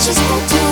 just hold on.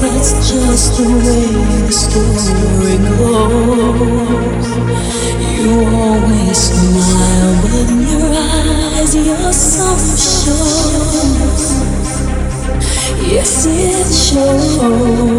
That's just the way the story goes. You always smile when your eyes, you're so sure. Yes, it shows.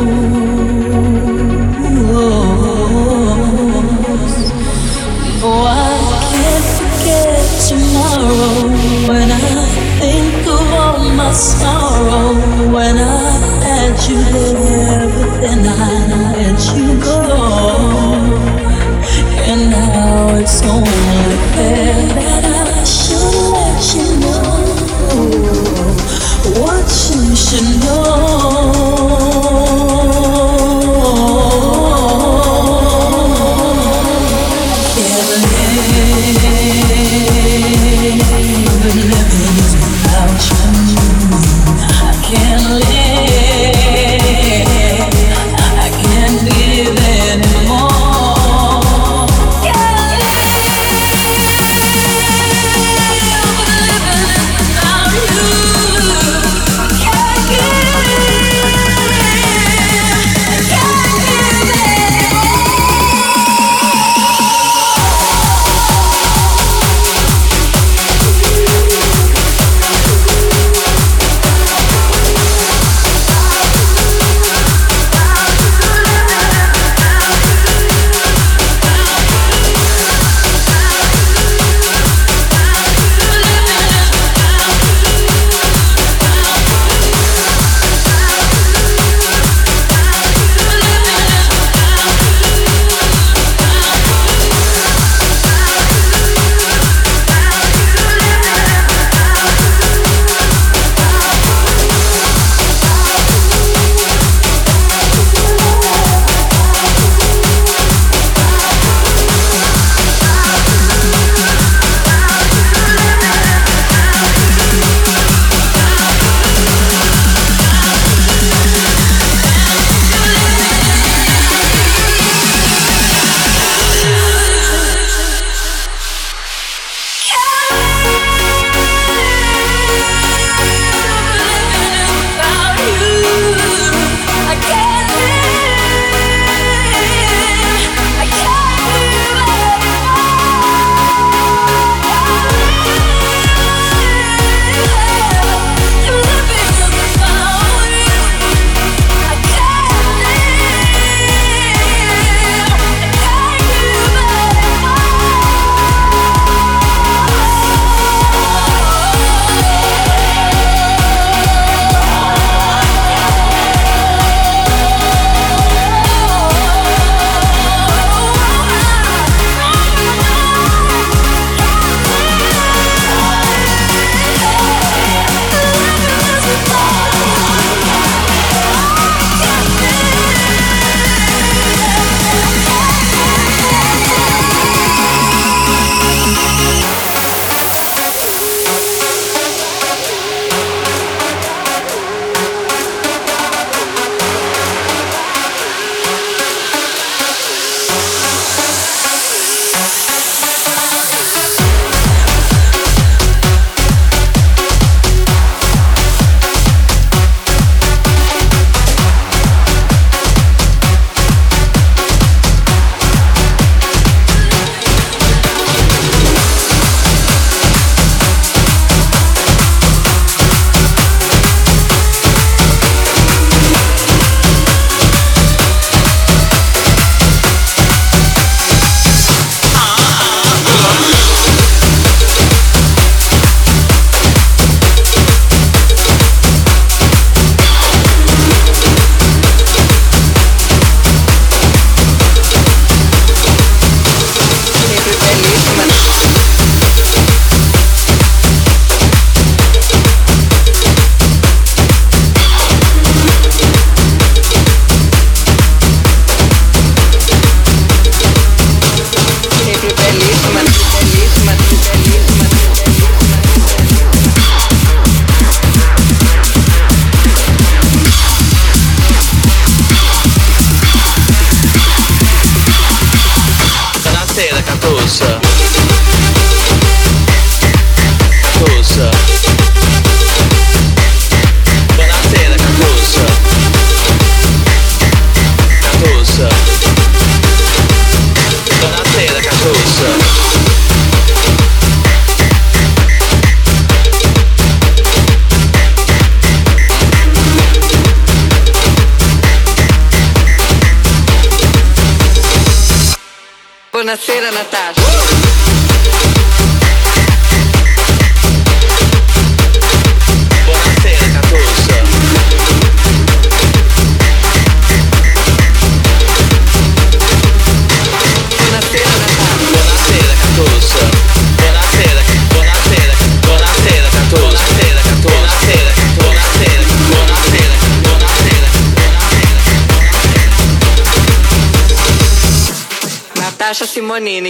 Natasha Simonini.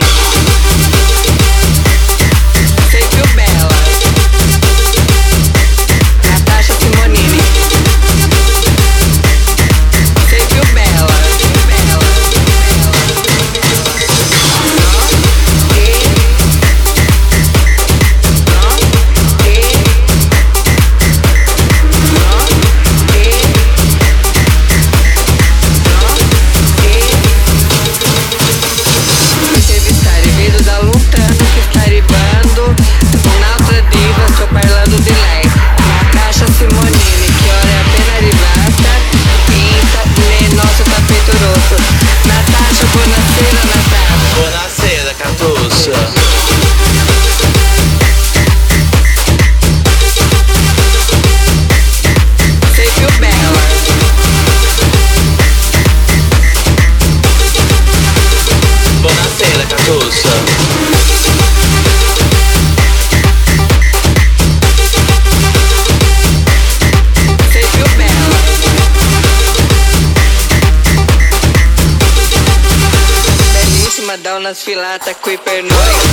sfilata qui per noi.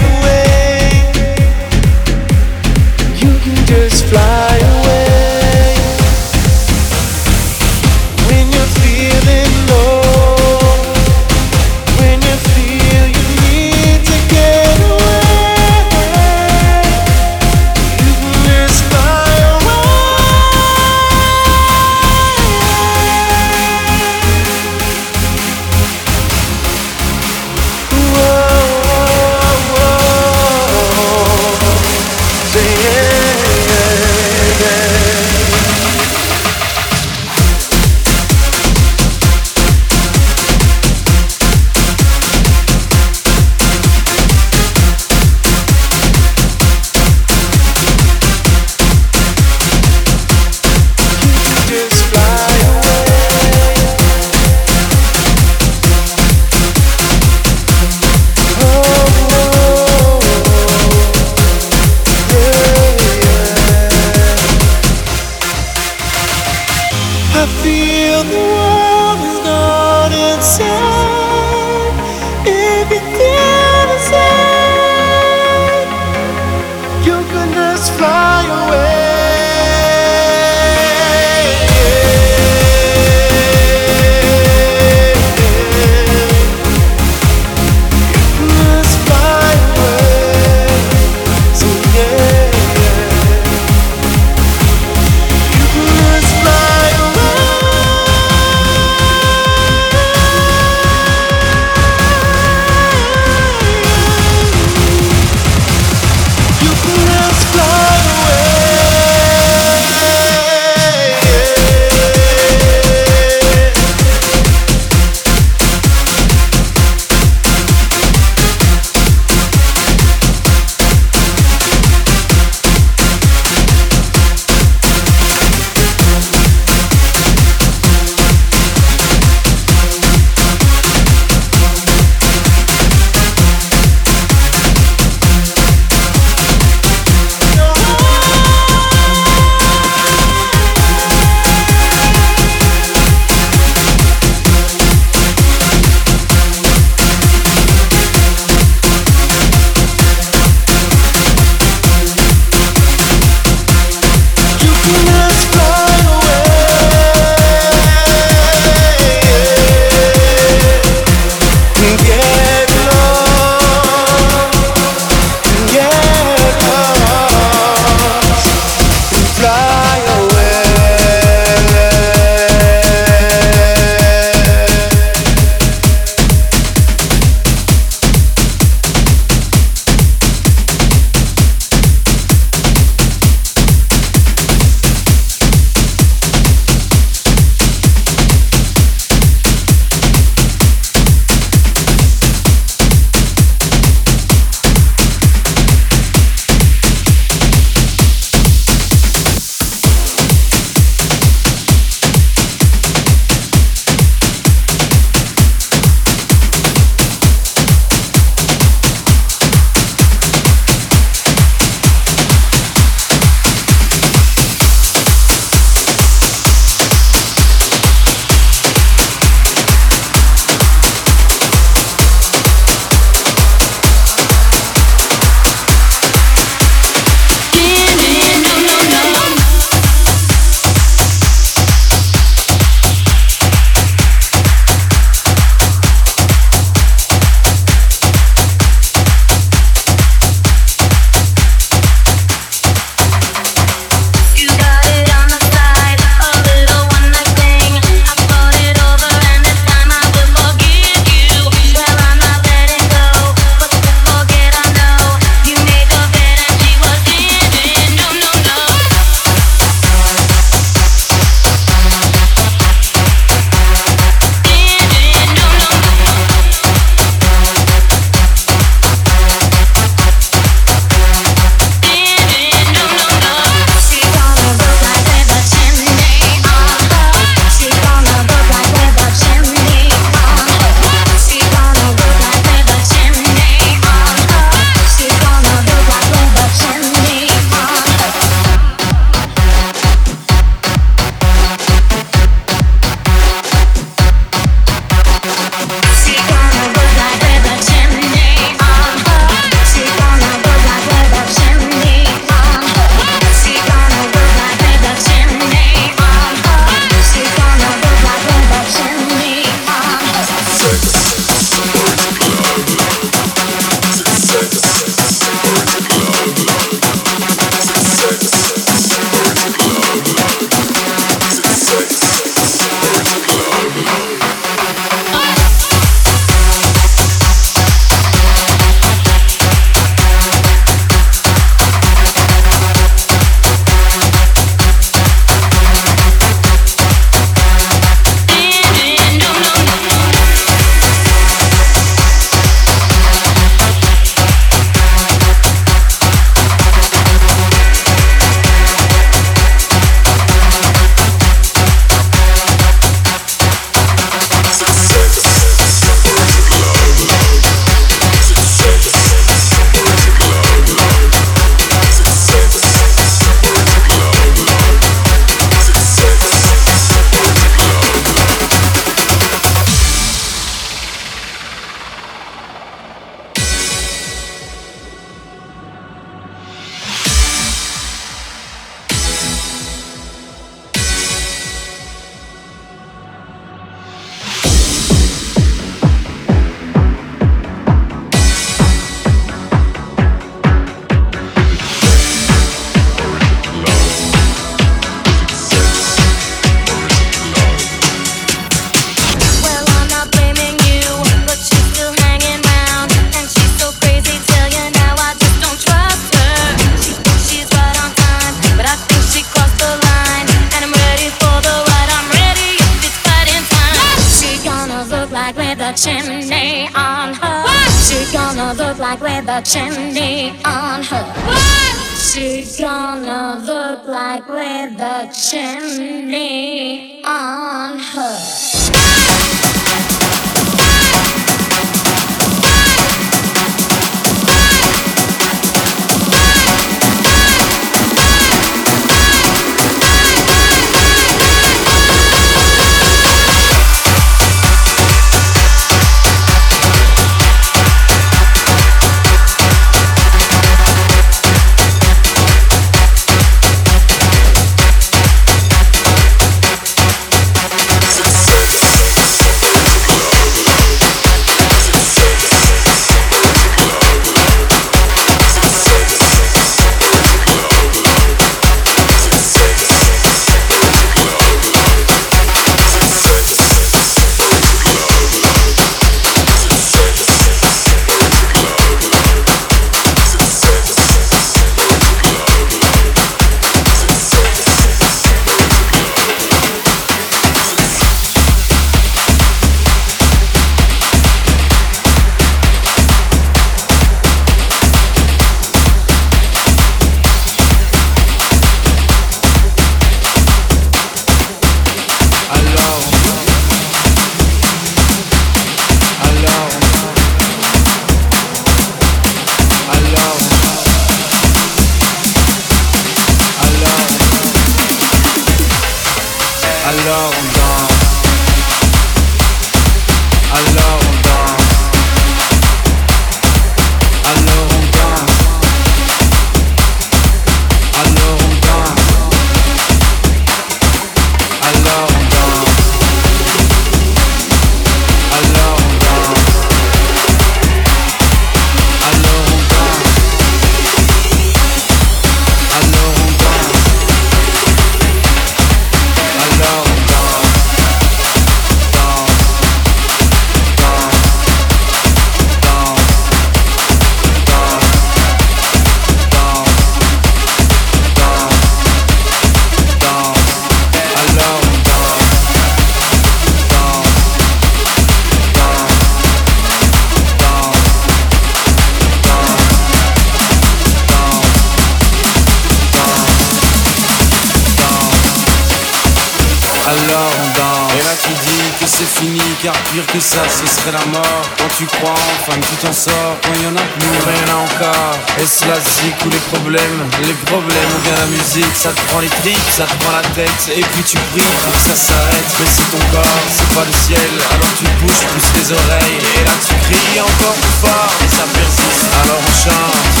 problèmes, les problèmes, vient la musique, ça te prend les tripes, ça te prend la tête, et puis tu pries pour que ça s'arrête, mais c'est ton corps, c'est pas le ciel, alors tu bouges, plus tes oreilles, et là tu cries encore plus fort, et ça persiste, alors on chante.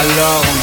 Alors on